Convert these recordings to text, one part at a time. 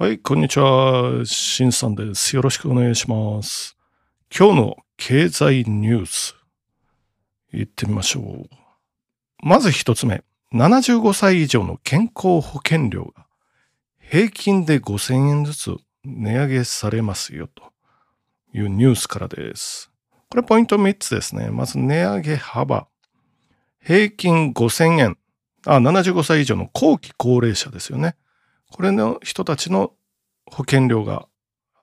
はい、こんにちは。しんさんです。よろしくお願いします。今日の経済ニュース、行ってみましょう。まず一つ目。75歳以上の健康保険料が平均で5000円ずつ値上げされますよというニュースからです。これポイント3つですね。まず値上げ幅。平均5000円。あ、75歳以上の後期高齢者ですよね。これの人たちの保険料が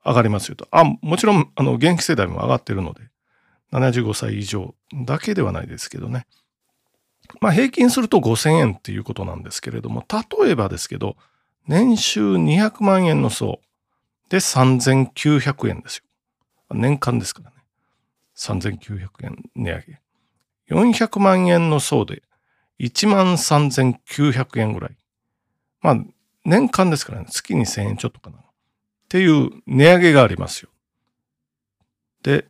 上がりますよと。あ、もちろん、あの、現役世代も上がってるので、75歳以上だけではないですけどね。まあ、平均すると5000円っていうことなんですけれども、例えばですけど、年収200万円の層で3900円ですよ。年間ですからね。3900円値上げ。400万円の層で1万3900円ぐらい。まあ、年間ですからね、月に1000円ちょっとかな。っていう値上げがありますよ。で、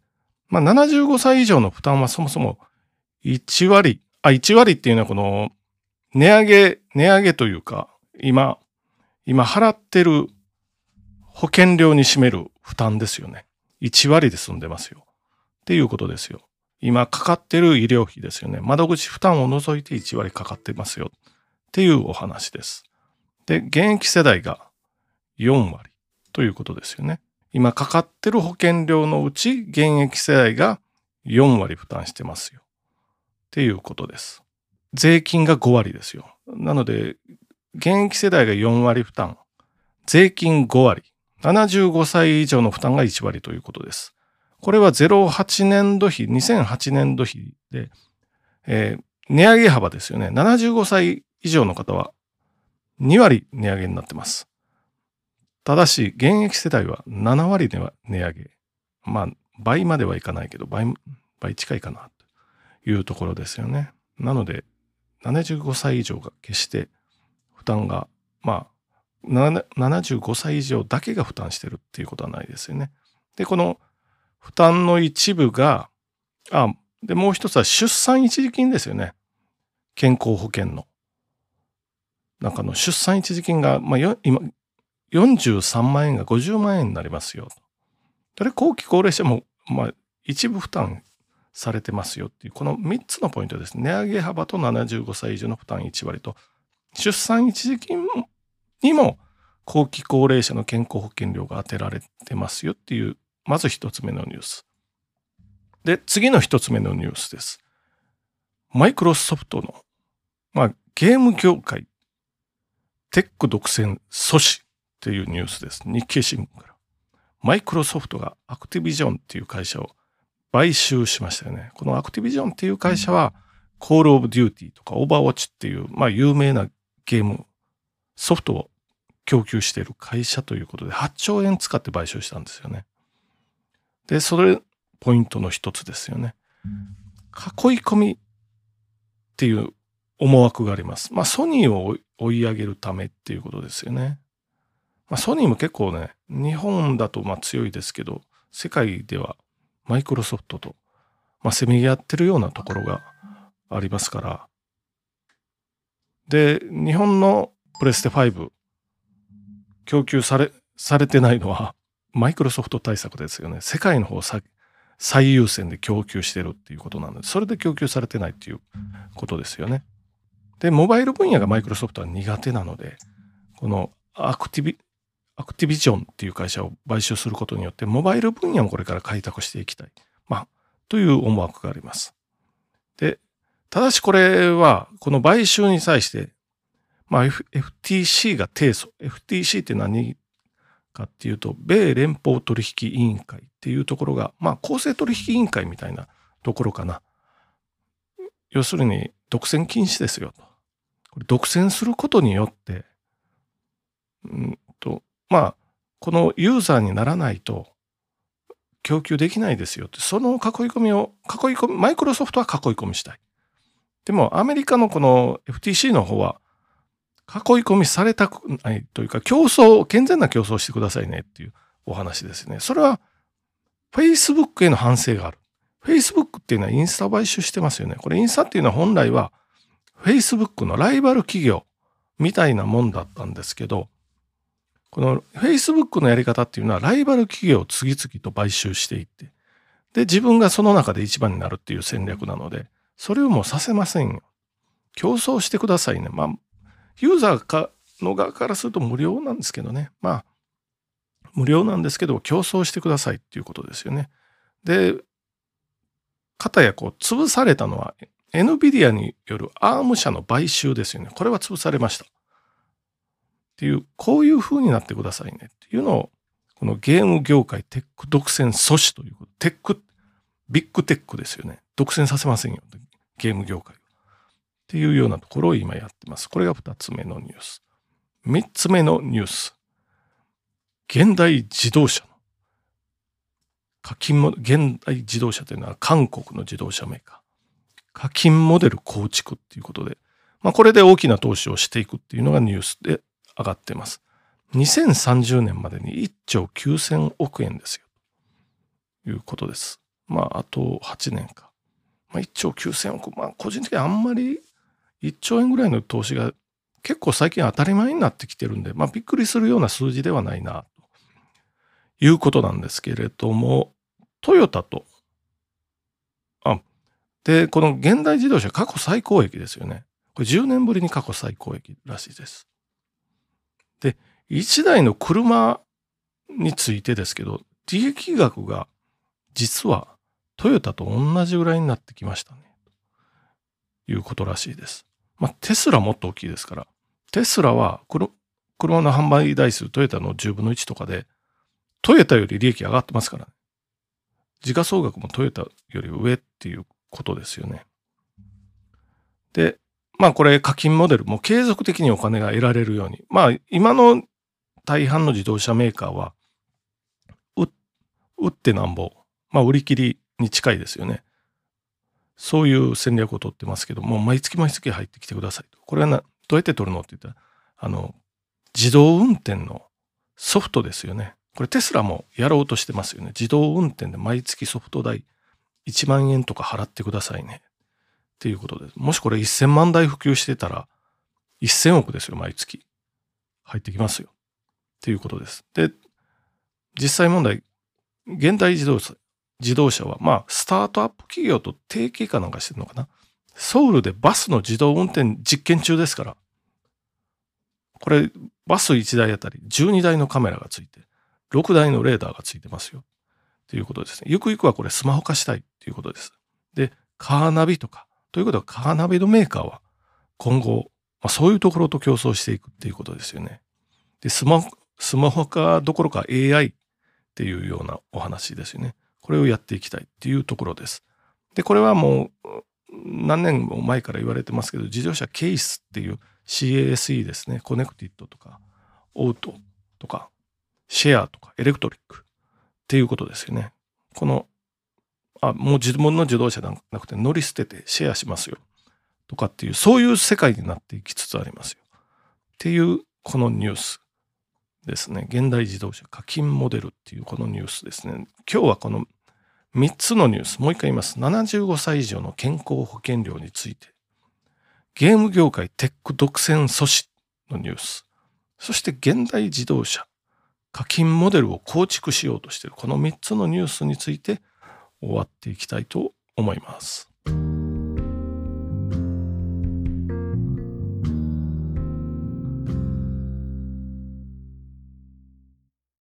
まあ、75歳以上の負担はそもそも1割、あ、1割っていうのはこの、値上げ、値上げというか、今、今払ってる保険料に占める負担ですよね。1割で済んでますよ。っていうことですよ。今かかってる医療費ですよね。窓口負担を除いて1割かかってますよ。っていうお話です。で、現役世代が4割ということですよね。今かかってる保険料のうち現役世代が4割負担してますよ。っていうことです。税金が5割ですよ。なので、現役世代が4割負担、税金5割、75歳以上の負担が1割ということです。これは08年度比、2008年度比で、えー値上げ幅ですよね。75歳以上の方は2割値上げになってます。ただし、現役世代は7割では値上げ。まあ、倍まではいかないけど、倍、倍近いかな、というところですよね。なので、75歳以上が決して負担が、まあ、75歳以上だけが負担してるっていうことはないですよね。で、この負担の一部が、あ、で、もう一つは出産一時金ですよね。健康保険の。なんかの出産一時金が、まあ、よ今、43万円が50万円になりますよ。それ後期高齢者も、まあ、一部負担されてますよっていう、この3つのポイントです。値上げ幅と75歳以上の負担1割と、出産一時金にも後期高齢者の健康保険料が当てられてますよっていう、まず一つ目のニュース。で、次の一つ目のニュースです。マイクロソフトの、まあ、ゲーム業界、テック独占阻止っていうニュースです。日経新聞から。マイクロソフトがアクティビジョンっていう会社を買収しましたよね。このアクティビジョンっていう会社は、コールオブデューティーとかオーバーウォッチっていう、まあ、有名なゲーム、ソフトを供給している会社ということで、8兆円使って買収したんですよね。で、それ、ポイントの一つですよね。囲い込みっていう思惑があります。まあ、ソニーを追い上げるためっていうことですよね。まあ、ソニーも結構ね、日本だとまあ強いですけど、世界ではマイクロソフトと、まあ、せめぎ合ってるようなところがありますから。で、日本のプレステ5、供給され、されてないのは、マイクロソフト対策ですよね。世界の方さ最優先で供給してるっていうことなので、それで供給されてないっていうことですよね。で、モバイル分野がマイクロソフトは苦手なので、このアクティビ、アクティビジョンっていう会社を買収することによって、モバイル分野もこれから開拓していきたい。まあ、という思惑があります。で、ただしこれは、この買収に際して、まあ、F、FTC が提訴。FTC って何かっていうと、米連邦取引委員会っていうところが、まあ、公正取引委員会みたいなところかな。要するに、独占禁止ですよと。これ独占することによって、うんと、まあ、このユーザーにならないと供給できないですよって、その囲い込みを、囲い込み、マイクロソフトは囲い込みしたい。でも、アメリカのこの FTC の方は、囲い込みされたくないというか、競争、健全な競争してくださいねっていうお話ですね。それは、Facebook への反省がある。Facebook っていうのはインスタ買収してますよね。これインスタっていうのは本来は Facebook のライバル企業みたいなもんだったんですけど、この Facebook のやり方っていうのはライバル企業を次々と買収していって、で、自分がその中で一番になるっていう戦略なので、それをもうさせませんよ。競争してくださいね。まあ、ユーザーかの側からすると無料なんですけどね。まあ、無料なんですけど、競争してくださいっていうことですよね。で、かたやこう、潰されたのは、NVIDIA による ARM 社の買収ですよね。これは潰されました。っていう、こういう風になってくださいねっていうのを、このゲーム業界テック独占阻止ということ。テック、ビッグテックですよね。独占させませんよ。ゲーム業界。っていうようなところを今やってます。これが二つ目のニュース。三つ目のニュース。現代自動車の課金も、現代自動車というのは韓国の自動車メーカー。課金モデル構築っていうことで、まあこれで大きな投資をしていくっていうのがニュースで上がってます。2030年までに1兆9000億円ですよ。ということです。まああと8年か。まあ1兆9000億。まあ個人的にあんまり1兆円ぐらいの投資が結構最近当たり前になってきてるんで、まあびっくりするような数字ではないな、ということなんですけれども、トヨタと、で、この現代自動車過去最高益ですよね。これ10年ぶりに過去最高益らしいです。で、1台の車についてですけど、利益額が実はトヨタと同じぐらいになってきましたね。ということらしいです。まあ、テスラもっと大きいですから。テスラは車の販売台数トヨタの10分の1とかで、トヨタより利益上がってますからね。時価総額もトヨタより上っていうことですよね。で、まあこれ課金モデルも継続的にお金が得られるように。まあ今の大半の自動車メーカーは、売ってなんぼ、まあ売り切りに近いですよね。そういう戦略をとってますけども、毎月毎月入ってきてくださいと。これはなどうやって取るのって言ったら、あの、自動運転のソフトですよね。これテスラもやろうとしてますよね。自動運転で毎月ソフト代1万円とか払ってくださいね。っていうことです。もしこれ1000万台普及してたら、1000億ですよ、毎月。入ってきますよ。っていうことです。で、実際問題、現代自動車、自動車は、まあ、スタートアップ企業と提携かなんかしてるのかな。ソウルでバスの自動運転実験中ですから、これ、バス1台あたり12台のカメラがついて、6台のレーダーがついてますよ。ということですね。ゆくゆくはこれスマホ化したいということです。で、カーナビとか、ということはカーナビのメーカーは今後、まあ、そういうところと競争していくっていうことですよね。で、スマホ、スマホ化どころか AI っていうようなお話ですよね。これをやっていきたいっていうところです。で、これはもう何年も前から言われてますけど、自動車ケースっていう CASE ですね。 connected とか、オートとか、シェアとか、エレクトリックっていうことですよね。この、あ、もう自分の自動車じゃなくて乗り捨ててシェアしますよ。とかっていう、そういう世界になっていきつつありますよ。っていう、このニュースですね。現代自動車課金モデルっていうこのニュースですね。今日はこの3つのニュース、もう一回言います。75歳以上の健康保険料について、ゲーム業界テック独占阻止のニュース、そして現代自動車、課金モデルを構築しようとしているこの3つのニュースについて終わっていきたいと思います。